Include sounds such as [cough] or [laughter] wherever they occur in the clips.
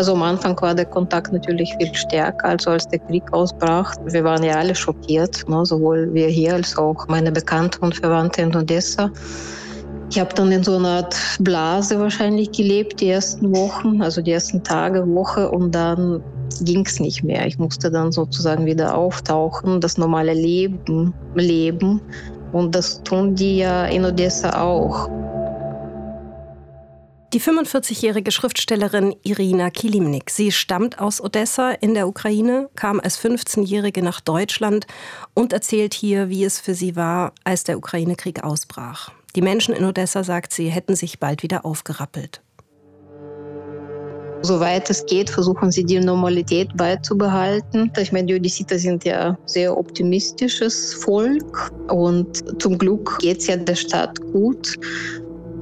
Also am Anfang war der Kontakt natürlich viel stärker, also als der Krieg ausbrach. Wir waren ja alle schockiert, ne? sowohl wir hier als auch meine Bekannte und Verwandte in Odessa. Ich habe dann in so einer Art Blase wahrscheinlich gelebt, die ersten Wochen, also die ersten Tage, Woche und dann ging es nicht mehr. Ich musste dann sozusagen wieder auftauchen, das normale Leben leben und das tun die ja in Odessa auch. Die 45-jährige Schriftstellerin Irina Kilimnik. Sie stammt aus Odessa in der Ukraine, kam als 15-jährige nach Deutschland und erzählt hier, wie es für sie war, als der Ukraine-Krieg ausbrach. Die Menschen in Odessa, sagt sie, hätten sich bald wieder aufgerappelt. Soweit es geht, versuchen sie die Normalität beizubehalten. Ich meine, die Odessiter sind ja sehr optimistisches Volk und zum Glück geht es ja der Stadt gut.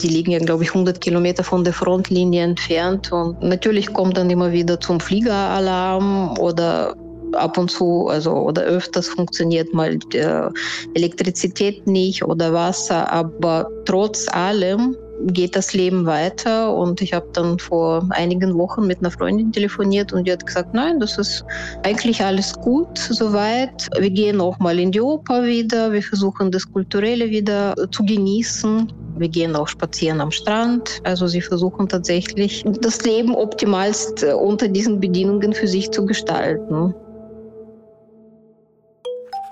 Die liegen ja, glaube ich, 100 Kilometer von der Frontlinie entfernt. Und natürlich kommt dann immer wieder zum Fliegeralarm oder ab und zu, also oder öfters funktioniert mal die Elektrizität nicht oder Wasser. Aber trotz allem geht das Leben weiter. Und ich habe dann vor einigen Wochen mit einer Freundin telefoniert und die hat gesagt, nein, das ist eigentlich alles gut soweit. Wir gehen auch mal in die Oper wieder. Wir versuchen das Kulturelle wieder zu genießen. Wir gehen auch spazieren am Strand. Also sie versuchen tatsächlich das Leben optimalst unter diesen Bedingungen für sich zu gestalten.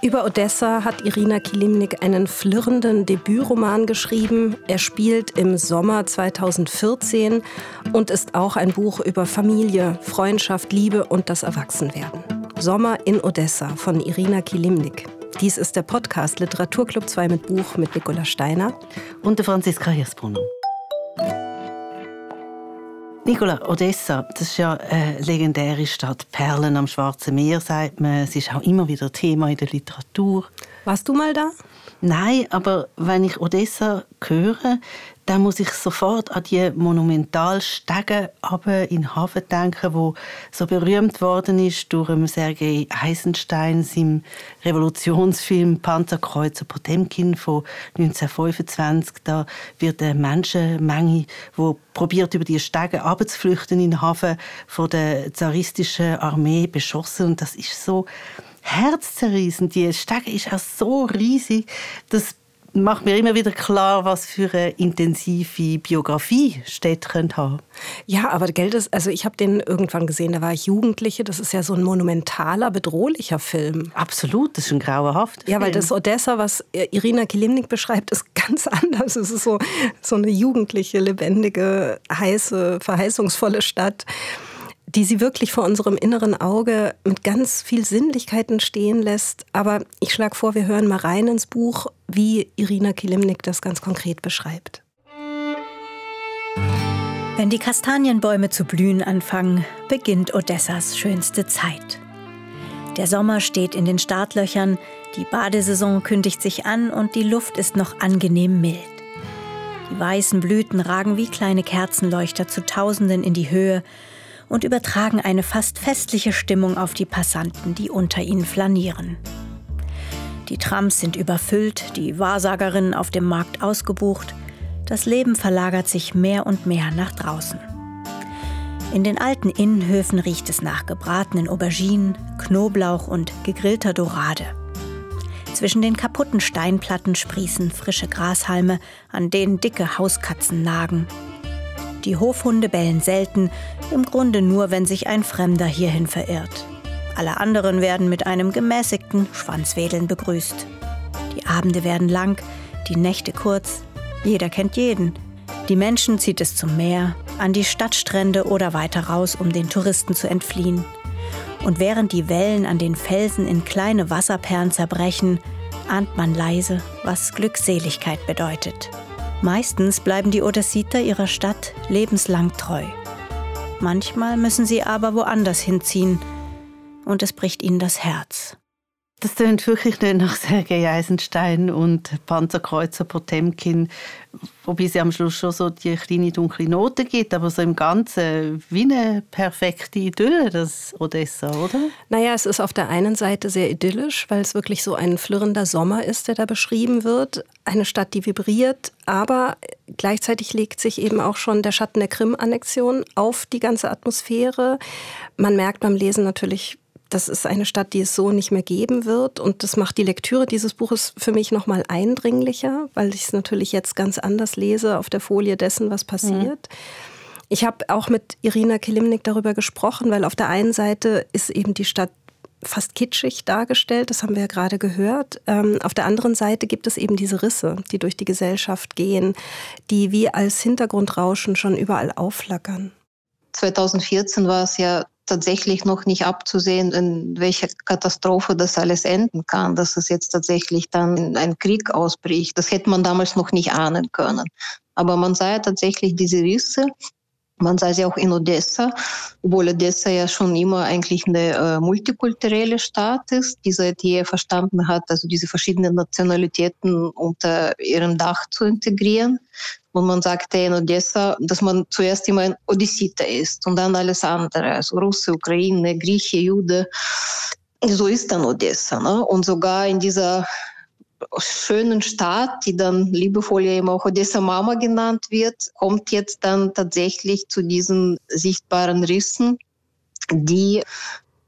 Über Odessa hat Irina Kilimnik einen flirrenden Debütroman geschrieben. Er spielt im Sommer 2014 und ist auch ein Buch über Familie, Freundschaft, Liebe und das Erwachsenwerden. Sommer in Odessa von Irina Kilimnik. Dies ist der Podcast Literaturclub 2 mit Buch mit Nicola Steiner und der Franziska Hirsbrunner. Nicola, Odessa, das ist ja eine legendäre Stadt. Perlen am Schwarzen Meer, sagt man. Es ist auch immer wieder Thema in der Literatur. Warst du mal da? Nein, aber wenn ich Odessa höre, dann muss ich sofort an die Monumentalstege in den Hafen denken, wo so berühmt worden ist durch Sergei Eisenstein im Revolutionsfilm Panzerkreuzer Potemkin von 1925. Da wird eine Menschenmenge, wo probiert über die Stege abzuflüchten in den Hafen von der zaristischen Armee beschossen und das ist so herzzerreißend. Die Stege ist auch so riesig, dass macht mir immer wieder klar, was für eine intensive Biografie Städte können haben. Ja, aber Geld ist, also ich habe den irgendwann gesehen, da war ich Jugendliche. Das ist ja so ein monumentaler, bedrohlicher Film. Absolut, das ist ein grauerhaft. Ja, weil das Odessa, was Irina Kilimnik beschreibt, ist ganz [laughs] anders. Es ist so, so eine jugendliche, lebendige, heiße, verheißungsvolle Stadt die sie wirklich vor unserem inneren Auge mit ganz viel Sinnlichkeiten stehen lässt. Aber ich schlage vor, wir hören mal rein ins Buch, wie Irina Kilimnik das ganz konkret beschreibt. Wenn die Kastanienbäume zu blühen anfangen, beginnt Odessas schönste Zeit. Der Sommer steht in den Startlöchern, die Badesaison kündigt sich an und die Luft ist noch angenehm mild. Die weißen Blüten ragen wie kleine Kerzenleuchter zu Tausenden in die Höhe und übertragen eine fast festliche Stimmung auf die Passanten, die unter ihnen flanieren. Die Trams sind überfüllt, die Wahrsagerinnen auf dem Markt ausgebucht. Das Leben verlagert sich mehr und mehr nach draußen. In den alten Innenhöfen riecht es nach gebratenen Auberginen, Knoblauch und gegrillter Dorade. Zwischen den kaputten Steinplatten sprießen frische Grashalme, an denen dicke Hauskatzen nagen. Die Hofhunde bellen selten, im Grunde nur, wenn sich ein Fremder hierhin verirrt. Alle anderen werden mit einem gemäßigten Schwanzwedeln begrüßt. Die Abende werden lang, die Nächte kurz. Jeder kennt jeden. Die Menschen zieht es zum Meer, an die Stadtstrände oder weiter raus, um den Touristen zu entfliehen. Und während die Wellen an den Felsen in kleine Wasserperlen zerbrechen, ahnt man leise, was Glückseligkeit bedeutet. Meistens bleiben die Odessiter ihrer Stadt lebenslang treu. Manchmal müssen sie aber woanders hinziehen und es bricht ihnen das Herz. Das klingt wirklich nicht nach Sergei Eisenstein und Panzerkreuzer Potemkin, wobei sie am Schluss schon so die kleine dunkle Note gibt, aber so im Ganzen wie eine perfekte Idylle, das Odessa, oder? Naja, es ist auf der einen Seite sehr idyllisch, weil es wirklich so ein flirrender Sommer ist, der da beschrieben wird. Eine Stadt, die vibriert, aber gleichzeitig legt sich eben auch schon der Schatten der Krim-Annexion auf die ganze Atmosphäre. Man merkt beim Lesen natürlich, das ist eine Stadt, die es so nicht mehr geben wird. Und das macht die Lektüre dieses Buches für mich noch mal eindringlicher, weil ich es natürlich jetzt ganz anders lese auf der Folie dessen, was passiert. Mhm. Ich habe auch mit Irina Kilimnik darüber gesprochen, weil auf der einen Seite ist eben die Stadt fast kitschig dargestellt, das haben wir ja gerade gehört. Ähm, auf der anderen Seite gibt es eben diese Risse, die durch die Gesellschaft gehen, die wie als Hintergrundrauschen schon überall aufflackern. 2014 war es ja tatsächlich noch nicht abzusehen, in welcher Katastrophe das alles enden kann, dass es jetzt tatsächlich dann ein Krieg ausbricht. Das hätte man damals noch nicht ahnen können. Aber man sah ja tatsächlich diese Risse. Man sah sie auch in Odessa, obwohl Odessa ja schon immer eigentlich eine äh, multikulturelle Stadt ist, die seit jeher verstanden hat, also diese verschiedenen Nationalitäten unter ihrem Dach zu integrieren. Und man sagte in Odessa, dass man zuerst immer ein Odyssiter ist und dann alles andere, also Russe, Ukraine, Grieche, Jude. So ist dann Odessa. Ne? Und sogar in dieser schönen Stadt, die dann liebevoll ja immer auch Odessa Mama genannt wird, kommt jetzt dann tatsächlich zu diesen sichtbaren Rissen, die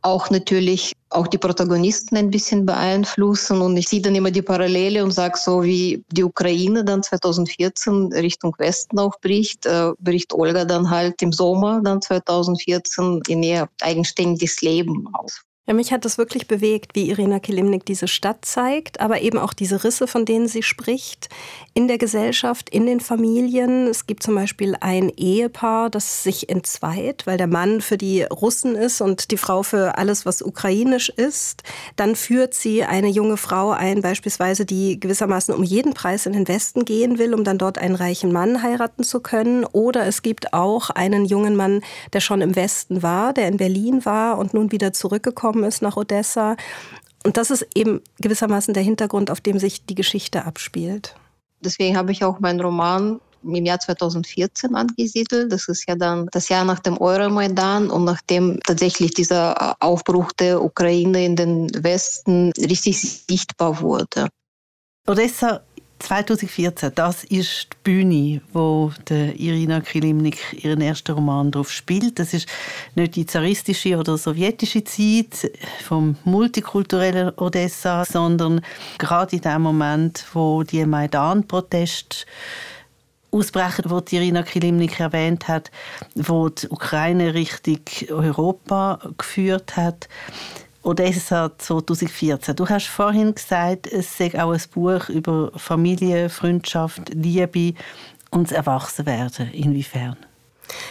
auch natürlich auch die Protagonisten ein bisschen beeinflussen. Und ich sehe dann immer die Parallele und sage so, wie die Ukraine dann 2014 Richtung Westen aufbricht, äh, bricht Olga dann halt im Sommer dann 2014 in ihr eigenständiges Leben auf. Ja, mich hat das wirklich bewegt, wie Irina Kilimnik diese Stadt zeigt, aber eben auch diese Risse, von denen sie spricht, in der Gesellschaft, in den Familien. Es gibt zum Beispiel ein Ehepaar, das sich entzweit, weil der Mann für die Russen ist und die Frau für alles, was ukrainisch ist. Dann führt sie eine junge Frau ein, beispielsweise, die gewissermaßen um jeden Preis in den Westen gehen will, um dann dort einen reichen Mann heiraten zu können. Oder es gibt auch einen jungen Mann, der schon im Westen war, der in Berlin war und nun wieder zurückgekommen gekommen ist nach Odessa. Und das ist eben gewissermaßen der Hintergrund, auf dem sich die Geschichte abspielt. Deswegen habe ich auch meinen Roman im Jahr 2014 angesiedelt. Das ist ja dann das Jahr nach dem Euromaidan und nachdem tatsächlich dieser Aufbruch der Ukraine in den Westen richtig sichtbar wurde. Odessa 2014, das ist die Bühne, wo der Irina Kilimnik ihren ersten Roman drauf spielt. Das ist nicht die zaristische oder sowjetische Zeit vom multikulturellen Odessa, sondern gerade in dem Moment, wo die Maidan-Proteste ausbrechen, wo die Irina Kilimnik erwähnt hat, wo die Ukraine Richtung Europa geführt hat. Odessa 2014. Du hast vorhin gesagt, es sei auch ein Buch über Familie, Freundschaft, Liebe und das Erwachsenwerden. Inwiefern?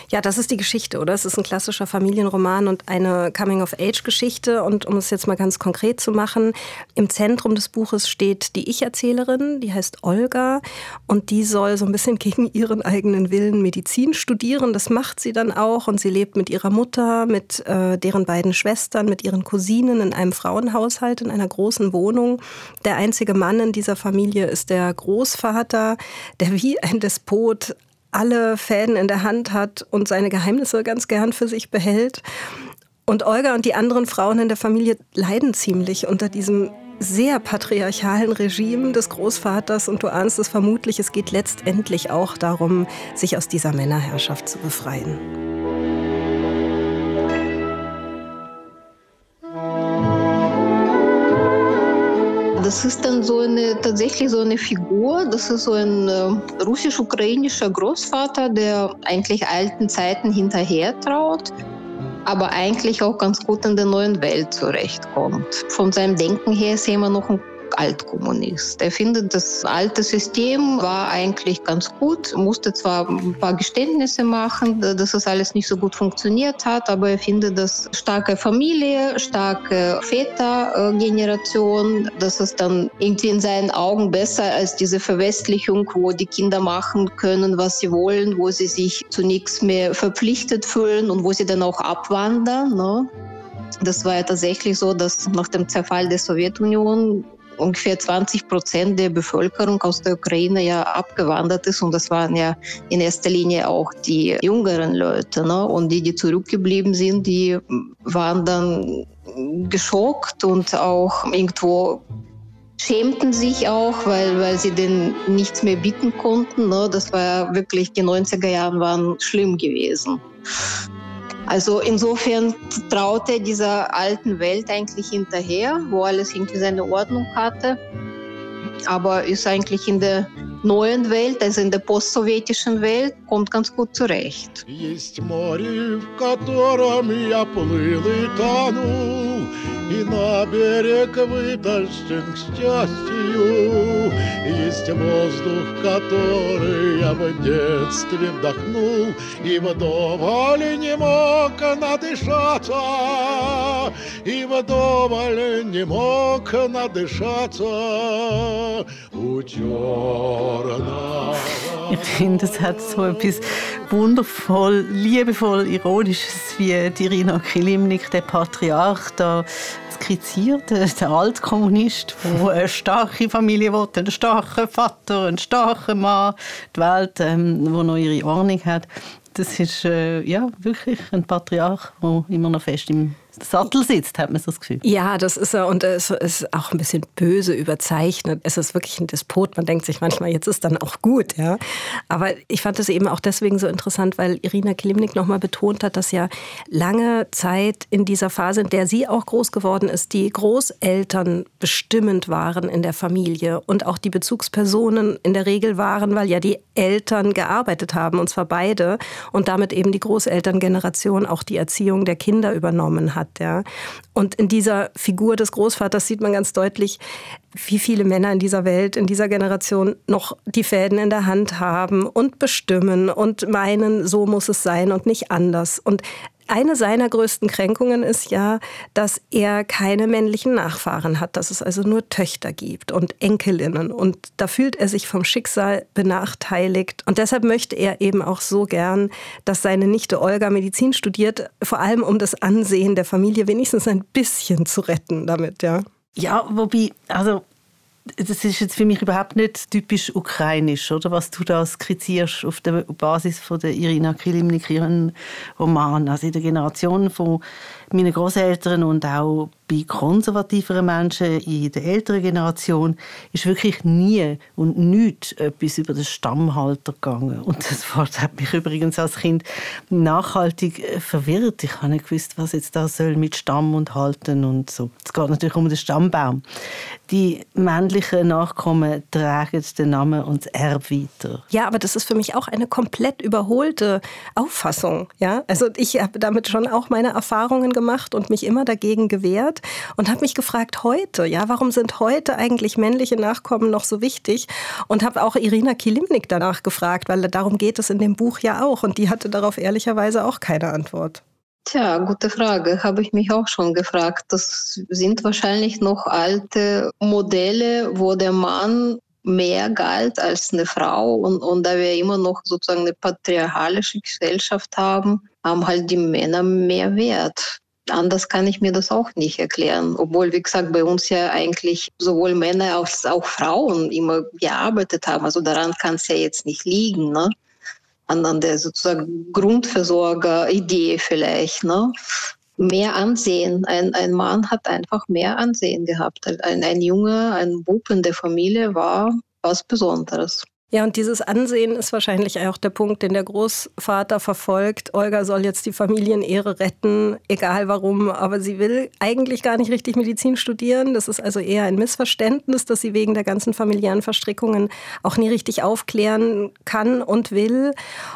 Ja, das ist die Geschichte, oder? Es ist ein klassischer Familienroman und eine Coming-of-Age-Geschichte. Und um es jetzt mal ganz konkret zu machen, im Zentrum des Buches steht die Ich-Erzählerin, die heißt Olga. Und die soll so ein bisschen [laughs] gegen ihren eigenen Willen Medizin studieren. Das macht sie dann auch. Und sie lebt mit ihrer Mutter, mit äh, deren beiden Schwestern, mit ihren Cousinen in einem Frauenhaushalt, in einer großen Wohnung. Der einzige Mann in dieser Familie ist der Großvater, der wie ein Despot alle Fäden in der Hand hat und seine Geheimnisse ganz gern für sich behält. Und Olga und die anderen Frauen in der Familie leiden ziemlich unter diesem sehr patriarchalen Regime des Großvaters und du ahnst es vermutlich, es geht letztendlich auch darum, sich aus dieser Männerherrschaft zu befreien. Das ist dann so eine, tatsächlich so eine Figur, das ist so ein äh, russisch-ukrainischer Großvater, der eigentlich alten Zeiten hinterher traut, aber eigentlich auch ganz gut in der neuen Welt zurechtkommt. Von seinem Denken her ist er immer noch ein Altkommunist. Er findet, das alte System war eigentlich ganz gut, musste zwar ein paar Geständnisse machen, dass es alles nicht so gut funktioniert hat, aber er findet, dass starke Familie, starke Vätergeneration, dass es dann irgendwie in seinen Augen besser als diese Verwestlichung, wo die Kinder machen können, was sie wollen, wo sie sich zu nichts mehr verpflichtet fühlen und wo sie dann auch abwandern. Ne? Das war ja tatsächlich so, dass nach dem Zerfall der Sowjetunion ungefähr 20 Prozent der Bevölkerung aus der Ukraine ja abgewandert ist. Und das waren ja in erster Linie auch die jüngeren Leute. Ne? Und die, die zurückgeblieben sind, die waren dann geschockt und auch irgendwo schämten sich auch, weil, weil sie denn nichts mehr bieten konnten. Ne? Das war wirklich, die 90er Jahre waren schlimm gewesen. Also insofern traut er dieser alten Welt eigentlich hinterher, wo alles irgendwie seine Ordnung hatte, aber ist eigentlich in der neuen Welt, also in der postsowjetischen Welt, kommt ganz gut zurecht. Есть море, в котором я плыл и тонул, И на берег вытащен к счастью. Есть воздух, который я в детстве вдохнул, и вдоволь не мог надышаться, и вдоволь не мог надышаться у черного. Ich finde, es hat so etwas wundervoll, liebevoll, ironisches, wie Irina Kilimnik, der Patriarch, da skizziert. Der Altkommunist, der [laughs] eine starke Familie will, einen starken Vater, einen starken Mann, die Welt, ähm, wo noch ihre Ordnung hat. Das ist äh, ja wirklich ein Patriarch, der immer noch fest im Sattel sitzt, hat man so das Gefühl. Ja, das ist er und es ist auch ein bisschen böse überzeichnet. Es ist wirklich ein Despot. Man denkt sich manchmal, jetzt ist dann auch gut, ja. Aber ich fand es eben auch deswegen so interessant, weil Irina Klimnik nochmal betont hat, dass ja lange Zeit in dieser Phase, in der sie auch groß geworden ist, die Großeltern bestimmend waren in der Familie und auch die Bezugspersonen in der Regel waren, weil ja die Eltern gearbeitet haben, und zwar beide, und damit eben die Großelterngeneration auch die Erziehung der Kinder übernommen hat hat. Ja. Und in dieser Figur des Großvaters sieht man ganz deutlich, wie viele Männer in dieser Welt, in dieser Generation noch die Fäden in der Hand haben und bestimmen und meinen, so muss es sein und nicht anders. Und eine seiner größten Kränkungen ist ja, dass er keine männlichen Nachfahren hat, dass es also nur Töchter gibt und Enkelinnen. Und da fühlt er sich vom Schicksal benachteiligt. Und deshalb möchte er eben auch so gern, dass seine Nichte Olga Medizin studiert, vor allem um das Ansehen der Familie wenigstens ein bisschen zu retten damit, ja. Ja, wobei, also das ist jetzt für mich überhaupt nicht typisch ukrainisch, oder was du da skizzierst auf der Basis von der Irina Kilimnik, ihren Roman. Also in der Generation von meinen Großeltern und auch bei konservativeren Menschen in der älteren Generation ist wirklich nie und nichts etwas über den Stammhalter gegangen. Und das Wort hat mich übrigens als Kind nachhaltig verwirrt. Ich habe nicht gewusst, was jetzt da soll mit Stamm und Halten und so. Es geht natürlich um den Stammbaum. Die männlichen Nachkommen tragen den Namen und das Erbe weiter. Ja, aber das ist für mich auch eine komplett überholte Auffassung. Ja? Also ich habe damit schon auch meine Erfahrungen gemacht und mich immer dagegen gewehrt und habe mich gefragt, heute, ja, warum sind heute eigentlich männliche Nachkommen noch so wichtig? Und habe auch Irina Kilimnik danach gefragt, weil darum geht es in dem Buch ja auch. Und die hatte darauf ehrlicherweise auch keine Antwort. Tja, gute Frage. Habe ich mich auch schon gefragt. Das sind wahrscheinlich noch alte Modelle, wo der Mann mehr galt als eine Frau. Und, und da wir immer noch sozusagen eine patriarchalische Gesellschaft haben, haben halt die Männer mehr Wert. Anders kann ich mir das auch nicht erklären. Obwohl, wie gesagt, bei uns ja eigentlich sowohl Männer als auch Frauen immer gearbeitet haben. Also daran kann es ja jetzt nicht liegen. Ne? An, an der sozusagen Grundversorger-Idee vielleicht. Ne? Mehr Ansehen. Ein, ein Mann hat einfach mehr Ansehen gehabt. Ein, ein Junge, ein Bub in der Familie war was Besonderes. Ja, und dieses Ansehen ist wahrscheinlich auch der Punkt, den der Großvater verfolgt. Olga soll jetzt die Familienehre retten, egal warum, aber sie will eigentlich gar nicht richtig Medizin studieren. Das ist also eher ein Missverständnis, dass sie wegen der ganzen familiären Verstrickungen auch nie richtig aufklären kann und will.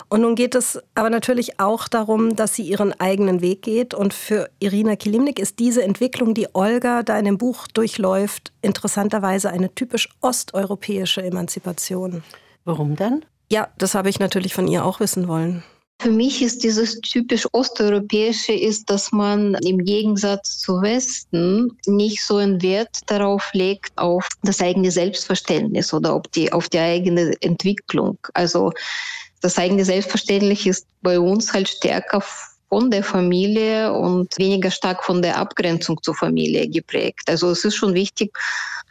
Und nun geht es aber natürlich auch darum, dass sie ihren eigenen Weg geht. Und für Irina Kilimnik ist diese Entwicklung, die Olga da in dem Buch durchläuft, interessanterweise eine typisch osteuropäische Emanzipation. Warum denn? Ja, das habe ich natürlich von ihr auch wissen wollen. Für mich ist dieses typisch osteuropäische ist, dass man im Gegensatz zu Westen nicht so einen Wert darauf legt auf das eigene Selbstverständnis oder auf die, auf die eigene Entwicklung. Also das eigene Selbstverständnis ist bei uns halt stärker von der Familie und weniger stark von der Abgrenzung zur Familie geprägt. Also es ist schon wichtig,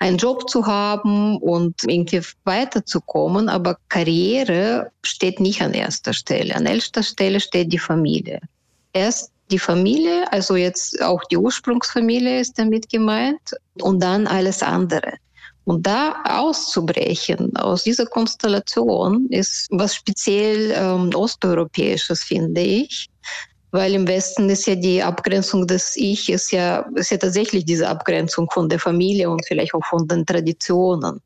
einen Job zu haben und irgendwie weiterzukommen, aber Karriere steht nicht an erster Stelle. An erster Stelle steht die Familie. Erst die Familie, also jetzt auch die Ursprungsfamilie ist damit gemeint und dann alles andere. Und da auszubrechen aus dieser Konstellation ist was speziell ähm, osteuropäisches, finde ich. Weil im Westen ist ja die Abgrenzung des Ich, ist ja, ist ja tatsächlich diese Abgrenzung von der Familie und vielleicht auch von den Traditionen.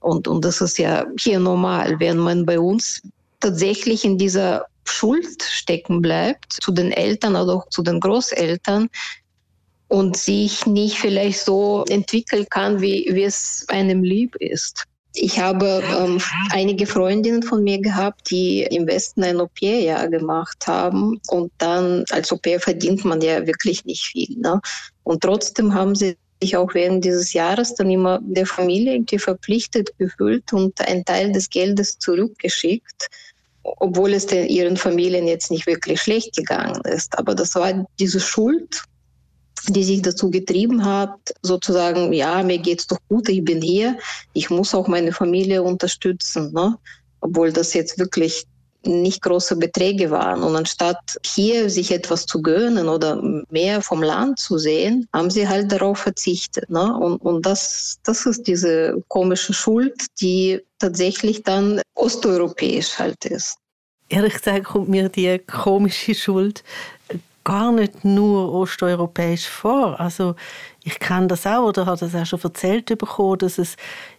Und, und das ist ja hier normal, wenn man bei uns tatsächlich in dieser Schuld stecken bleibt zu den Eltern oder auch zu den Großeltern, und sich nicht vielleicht so entwickeln kann, wie, wie es einem lieb ist. Ich habe ähm, einige Freundinnen von mir gehabt, die im Westen ein Au-pair-Jahr gemacht haben. Und dann als Au-pair verdient man ja wirklich nicht viel. Ne? Und trotzdem haben sie sich auch während dieses Jahres dann immer der Familie irgendwie verpflichtet gefühlt und einen Teil des Geldes zurückgeschickt, obwohl es den, ihren Familien jetzt nicht wirklich schlecht gegangen ist. Aber das war diese Schuld, die sich dazu getrieben hat, sozusagen, ja, mir geht's doch gut, ich bin hier, ich muss auch meine Familie unterstützen, ne? obwohl das jetzt wirklich nicht große Beträge waren. Und anstatt hier sich etwas zu gönnen oder mehr vom Land zu sehen, haben sie halt darauf verzichtet. Ne? Und, und das, das ist diese komische Schuld, die tatsächlich dann osteuropäisch halt ist. Ehrlich gesagt kommt mir die komische Schuld gar nicht nur osteuropäisch vor. Also ich kenne das auch oder habe das auch schon erzählt bekommen, dass es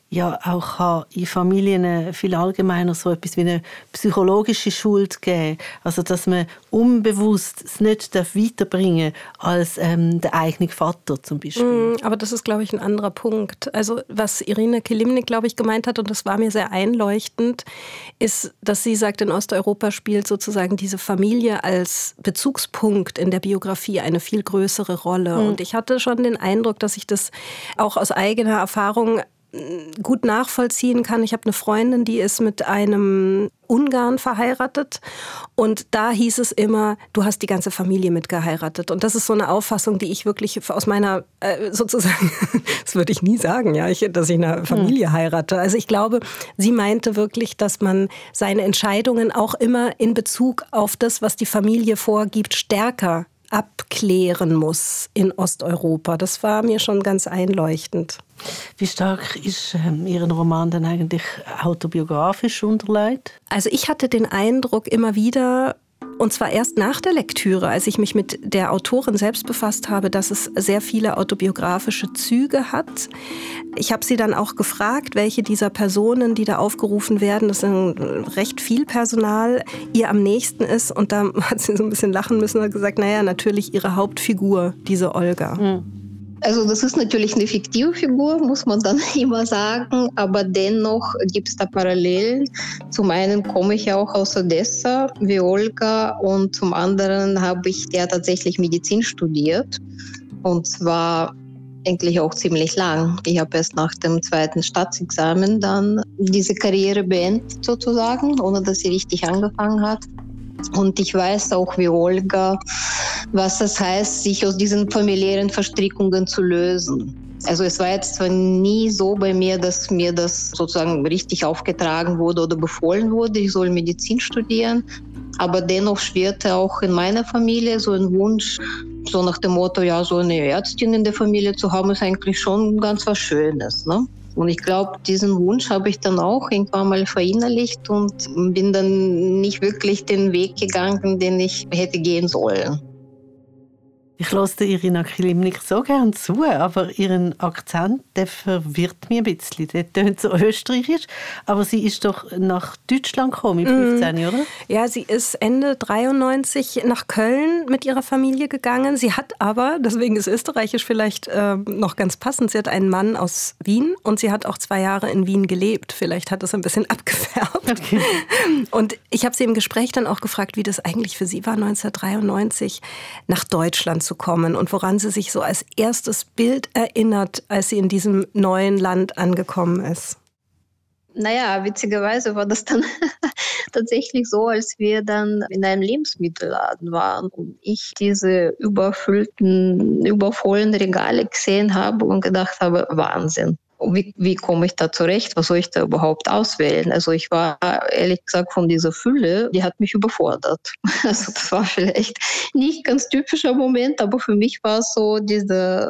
ja auch in Familien viel allgemeiner so etwas wie eine psychologische Schuld geben. Also dass man unbewusst es nicht weiterbringen darf als ähm, der eigene Vater zum Beispiel. Mm, aber das ist, glaube ich, ein anderer Punkt. Also was Irina Kilimnik, glaube ich, gemeint hat, und das war mir sehr einleuchtend, ist, dass sie sagt, in Osteuropa spielt sozusagen diese Familie als Bezugspunkt in der Biografie eine viel größere Rolle. Mm. Und ich hatte schon den Eindruck, dass ich das auch aus eigener Erfahrung gut nachvollziehen kann. Ich habe eine Freundin, die ist mit einem Ungarn verheiratet und da hieß es immer, du hast die ganze Familie mitgeheiratet und das ist so eine Auffassung, die ich wirklich aus meiner äh, sozusagen, [laughs] das würde ich nie sagen, ja, ich, dass ich eine Familie hm. heirate. Also ich glaube, sie meinte wirklich, dass man seine Entscheidungen auch immer in Bezug auf das, was die Familie vorgibt, stärker abklären muss in Osteuropa. Das war mir schon ganz einleuchtend. Wie stark ist ähm, Ihren Roman denn eigentlich autobiografisch unterlegt? Also ich hatte den Eindruck immer wieder, und zwar erst nach der Lektüre, als ich mich mit der Autorin selbst befasst habe, dass es sehr viele autobiografische Züge hat. Ich habe sie dann auch gefragt, welche dieser Personen, die da aufgerufen werden, das sind recht viel Personal, ihr am nächsten ist. Und da [laughs] hat sie so ein bisschen lachen müssen und gesagt, naja, natürlich ihre Hauptfigur, diese Olga. Mhm. Also das ist natürlich eine fiktive Figur, muss man dann [laughs] immer sagen, aber dennoch gibt es da Parallelen. Zum einen komme ich ja auch aus Odessa, wie Olga, und zum anderen habe ich ja tatsächlich Medizin studiert und zwar eigentlich auch ziemlich lang. Ich habe erst nach dem zweiten Staatsexamen dann diese Karriere beendet sozusagen, ohne dass sie richtig angefangen hat. Und ich weiß auch wie Olga, was das heißt, sich aus diesen familiären Verstrickungen zu lösen. Also es war jetzt zwar nie so bei mir, dass mir das sozusagen richtig aufgetragen wurde oder befohlen wurde, ich soll Medizin studieren, aber dennoch schwirrte auch in meiner Familie so ein Wunsch, so nach dem Motto, ja, so eine Ärztin in der Familie zu haben, ist eigentlich schon ganz was Schönes. Ne? Und ich glaube, diesen Wunsch habe ich dann auch irgendwann mal verinnerlicht und bin dann nicht wirklich den Weg gegangen, den ich hätte gehen sollen. Ich lasse Irina Kilimnik so gern zu, aber ihren Akzent der verwirrt mich ein bisschen. Der tönt so österreichisch, aber sie ist doch nach Deutschland gekommen mit 15, mm. oder? Ja, sie ist Ende 93 nach Köln mit ihrer Familie gegangen. Sie hat aber, deswegen ist österreichisch vielleicht äh, noch ganz passend, sie hat einen Mann aus Wien und sie hat auch zwei Jahre in Wien gelebt. Vielleicht hat das ein bisschen [laughs] abgefärbt. Okay. Und ich habe sie im Gespräch dann auch gefragt, wie das eigentlich für sie war, 1993 nach Deutschland zu kommen und woran sie sich so als erstes Bild erinnert, als sie in diesem neuen Land angekommen ist. Naja, witzigerweise war das dann [laughs] tatsächlich so, als wir dann in einem Lebensmittelladen waren und ich diese überfüllten, übervollen Regale gesehen habe und gedacht habe, Wahnsinn wie, wie komme ich da zurecht? Was soll ich da überhaupt auswählen? Also ich war ehrlich gesagt von dieser Fülle, die hat mich überfordert. [laughs] Also das war vielleicht nicht ganz typischer Moment, aber für mich war es so dieser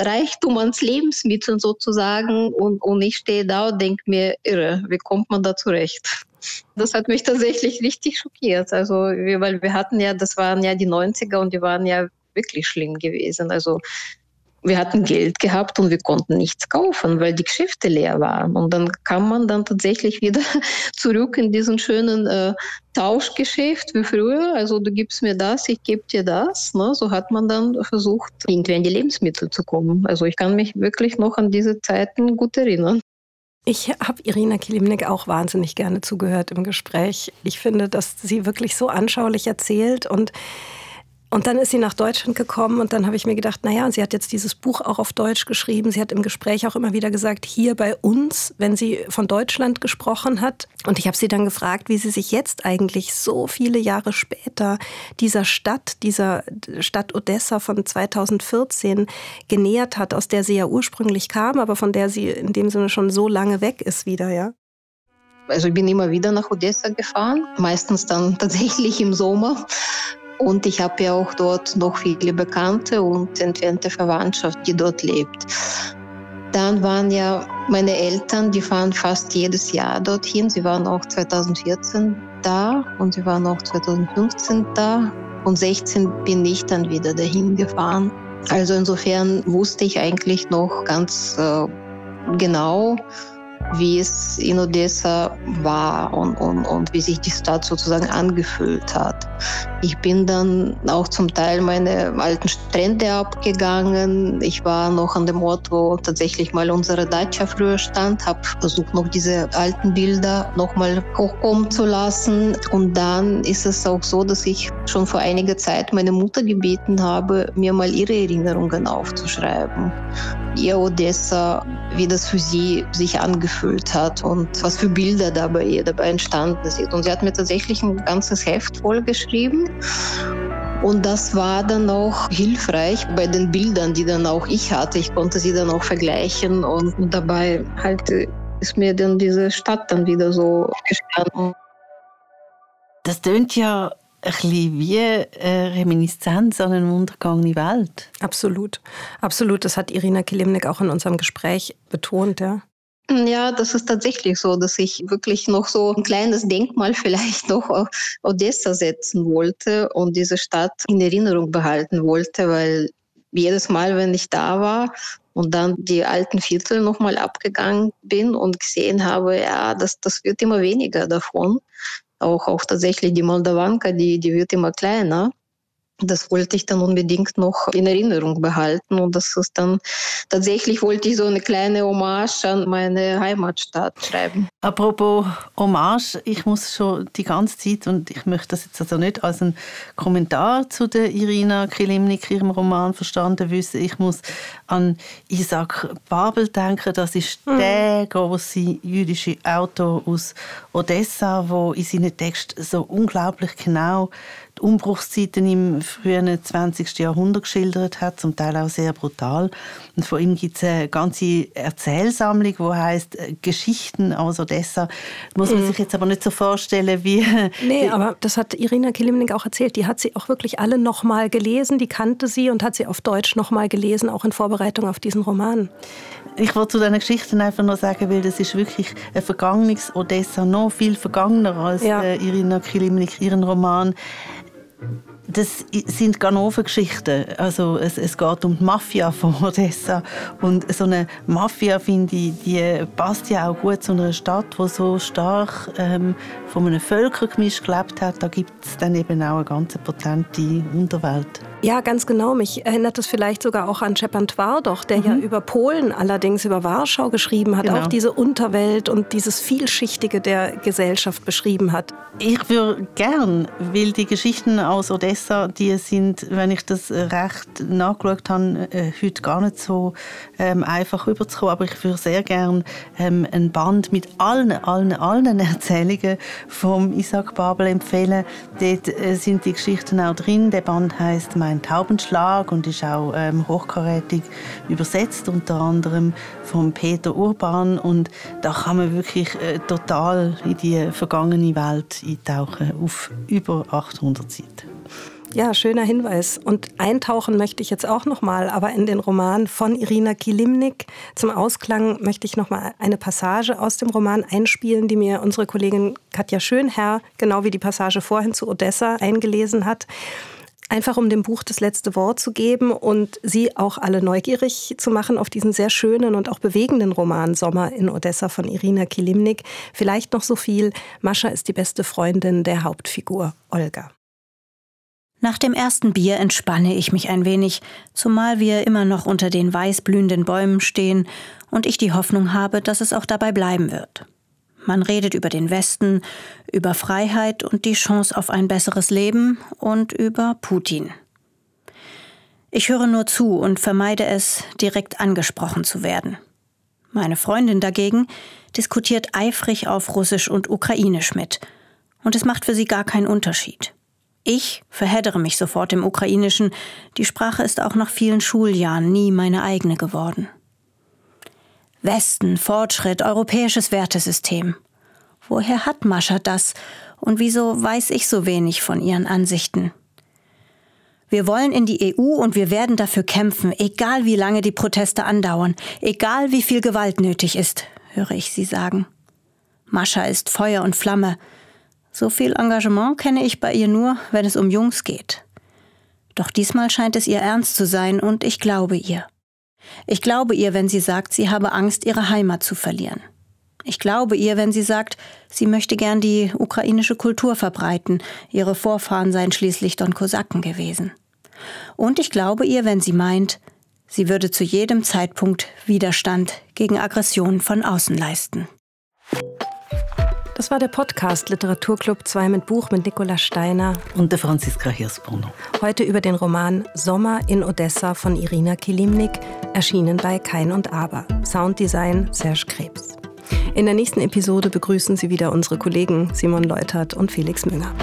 Reichtum ans Lebensmitteln sozusagen und, und ich stehe da und denke mir, irre, wie kommt man da zurecht? Das hat mich tatsächlich richtig schockiert. Also, weil wir hatten ja, das waren ja die 90er und die waren ja wirklich schlimm gewesen. Also wir hatten Geld gehabt und wir konnten nichts kaufen, weil die Geschäfte leer waren. Und dann kam man dann tatsächlich wieder [laughs] zurück in diesen schönen äh, Tauschgeschäft wie früher. Also du gibst mir das, ich gebe dir das. Ne? So hat man dann versucht, irgendwie an die Lebensmittel zu kommen. Also ich kann mich wirklich noch an diese Zeiten gut erinnern. Ich habe Irina Kilimnik auch wahnsinnig gerne zugehört im Gespräch. Ich finde, dass sie wirklich so anschaulich erzählt und und dann ist sie nach Deutschland gekommen und dann habe ich mir gedacht, naja, sie hat jetzt dieses Buch auch auf Deutsch geschrieben. Sie hat im Gespräch auch immer wieder gesagt, hier bei uns, wenn sie von Deutschland gesprochen hat. Und ich habe sie dann gefragt, wie sie sich jetzt eigentlich so viele Jahre später dieser Stadt, dieser Stadt Odessa von 2014 genähert hat, aus der sie ja ursprünglich kam, aber von der sie in dem Sinne schon so lange weg ist wieder, ja. Also ich bin immer wieder nach Odessa gefahren, meistens dann tatsächlich im Sommer. Und ich habe ja auch dort noch viele Bekannte und entfernte Verwandtschaft, die dort lebt. Dann waren ja meine Eltern, die fahren fast jedes Jahr dorthin. Sie waren auch 2014 da und sie waren auch 2015 da. Und 16 bin ich dann wieder dahin gefahren. Also insofern wusste ich eigentlich noch ganz äh, genau, wie es in Odessa war und, und, und wie sich die Stadt sozusagen angefühlt hat. Ich bin dann auch zum Teil meine alten Strände abgegangen. Ich war noch an dem Ort, wo tatsächlich mal unsere Dacia früher stand, habe versucht, noch diese alten Bilder nochmal hochkommen zu lassen. Und dann ist es auch so, dass ich schon vor einiger Zeit meine Mutter gebeten habe, mir mal ihre Erinnerungen aufzuschreiben. Ihr Odessa, wie das für sie sich angefühlt hat und was für Bilder dabei, dabei entstanden sind. Und sie hat mir tatsächlich ein ganzes Heft vollgeschrieben. Und das war dann auch hilfreich bei den Bildern, die dann auch ich hatte. Ich konnte sie dann auch vergleichen und dabei halt ist mir dann diese Stadt dann wieder so gestanden. Das tönt ja ein bisschen wie eine Reminiszenz an eine untergangene Welt. Absolut. Absolut. Das hat Irina Kilimnik auch in unserem Gespräch betont, ja. Ja, das ist tatsächlich so, dass ich wirklich noch so ein kleines Denkmal [laughs] vielleicht noch auf Odessa setzen wollte und diese Stadt in Erinnerung behalten wollte, weil jedes Mal, wenn ich da war und dann die alten Viertel nochmal abgegangen bin und gesehen habe, ja, das, das wird immer weniger davon. Auch, auch tatsächlich die Moldawanka, die, die wird immer kleiner das wollte ich dann unbedingt noch in Erinnerung behalten. Und das ist dann tatsächlich wollte ich so eine kleine Hommage an meine Heimatstadt schreiben. Apropos Hommage, ich muss schon die ganze Zeit, und ich möchte das jetzt also nicht als einen Kommentar zu der Irina Kilimnik, ihrem Roman verstanden wissen, ich muss an Isaac Babel denken. Das ist mhm. der große jüdische Autor aus Odessa, wo in seinen Texten so unglaublich genau die Umbruchszeiten im frühen 20. Jahrhundert geschildert hat, zum Teil auch sehr brutal. Und von ihm gibt es eine ganze Erzählsammlung, die heißt äh, Geschichten aus Odessa. Muss man mhm. sich jetzt aber nicht so vorstellen wie... Nee, aber das hat Irina Kilimnik auch erzählt. Die hat sie auch wirklich alle nochmal gelesen, die kannte sie und hat sie auf Deutsch nochmal gelesen, auch in Vorbereitung auf diesen Roman. Ich wollte zu diesen Geschichten einfach nur sagen, weil das ist wirklich ein vergangenes Odessa, noch viel vergangener als ja. Äh, Irina Kilimnik, ihren Roman das sind Ganoven-Geschichten. Also es, es, geht um die Mafia von [laughs] Odessa. Und so eine Mafia, finde ich, die passt ja auch gut zu einer Stadt, die so stark ähm, von einem Völkergemisch gelebt hat. Da gibt es dann eben auch eine ganz potente Unterwelt. Ja, ganz genau. Mich erinnert es vielleicht sogar auch an Szczepan Twardach, der mhm. ja über Polen, allerdings über Warschau geschrieben hat, genau. auch diese Unterwelt und dieses Vielschichtige der Gesellschaft beschrieben hat. Ich würde gern, weil die Geschichten aus Odessa, die sind, wenn ich das recht nachgeschaut habe, äh, heute gar nicht so ähm, einfach rüberzukommen. Aber ich würde sehr gern ähm, ein Band mit allen, allen, allen [laughs] Erzählungen vom Isaac Babel empfehlen. Dort äh, sind die Geschichten auch drin. Der Band heißt ein Taubenschlag und ist auch ähm, hochkarätig übersetzt, unter anderem von Peter Urban. Und da kann man wirklich äh, total in die vergangene Welt eintauchen, auf über 800 Seiten. Ja, schöner Hinweis. Und eintauchen möchte ich jetzt auch noch mal, aber in den Roman von Irina Kilimnik. Zum Ausklang möchte ich noch mal eine Passage aus dem Roman einspielen, die mir unsere Kollegin Katja Schönherr, genau wie die Passage vorhin zu Odessa, eingelesen hat einfach um dem Buch das letzte Wort zu geben und Sie auch alle neugierig zu machen auf diesen sehr schönen und auch bewegenden Roman Sommer in Odessa von Irina Kilimnik. Vielleicht noch so viel, Mascha ist die beste Freundin der Hauptfigur Olga. Nach dem ersten Bier entspanne ich mich ein wenig, zumal wir immer noch unter den weiß blühenden Bäumen stehen und ich die Hoffnung habe, dass es auch dabei bleiben wird. Man redet über den Westen, über Freiheit und die Chance auf ein besseres Leben und über Putin. Ich höre nur zu und vermeide es, direkt angesprochen zu werden. Meine Freundin dagegen diskutiert eifrig auf Russisch und Ukrainisch mit, und es macht für sie gar keinen Unterschied. Ich verheddere mich sofort im Ukrainischen, die Sprache ist auch nach vielen Schuljahren nie meine eigene geworden. Westen, Fortschritt, europäisches Wertesystem. Woher hat Mascha das und wieso weiß ich so wenig von ihren Ansichten? Wir wollen in die EU und wir werden dafür kämpfen, egal wie lange die Proteste andauern, egal wie viel Gewalt nötig ist, höre ich sie sagen. Mascha ist Feuer und Flamme. So viel Engagement kenne ich bei ihr nur, wenn es um Jungs geht. Doch diesmal scheint es ihr ernst zu sein und ich glaube ihr. Ich glaube ihr, wenn sie sagt, sie habe Angst, ihre Heimat zu verlieren. Ich glaube ihr, wenn sie sagt, sie möchte gern die ukrainische Kultur verbreiten, ihre Vorfahren seien schließlich Don Kosaken gewesen. Und ich glaube ihr, wenn sie meint, sie würde zu jedem Zeitpunkt Widerstand gegen Aggressionen von außen leisten. Das war der Podcast Literaturclub 2 mit Buch mit Nicola Steiner und der Franziska Hirsbrunner. Heute über den Roman Sommer in Odessa von Irina Kilimnik, erschienen bei Kein und Aber. Sounddesign Serge Krebs. In der nächsten Episode begrüßen Sie wieder unsere Kollegen Simon Leutert und Felix Münger.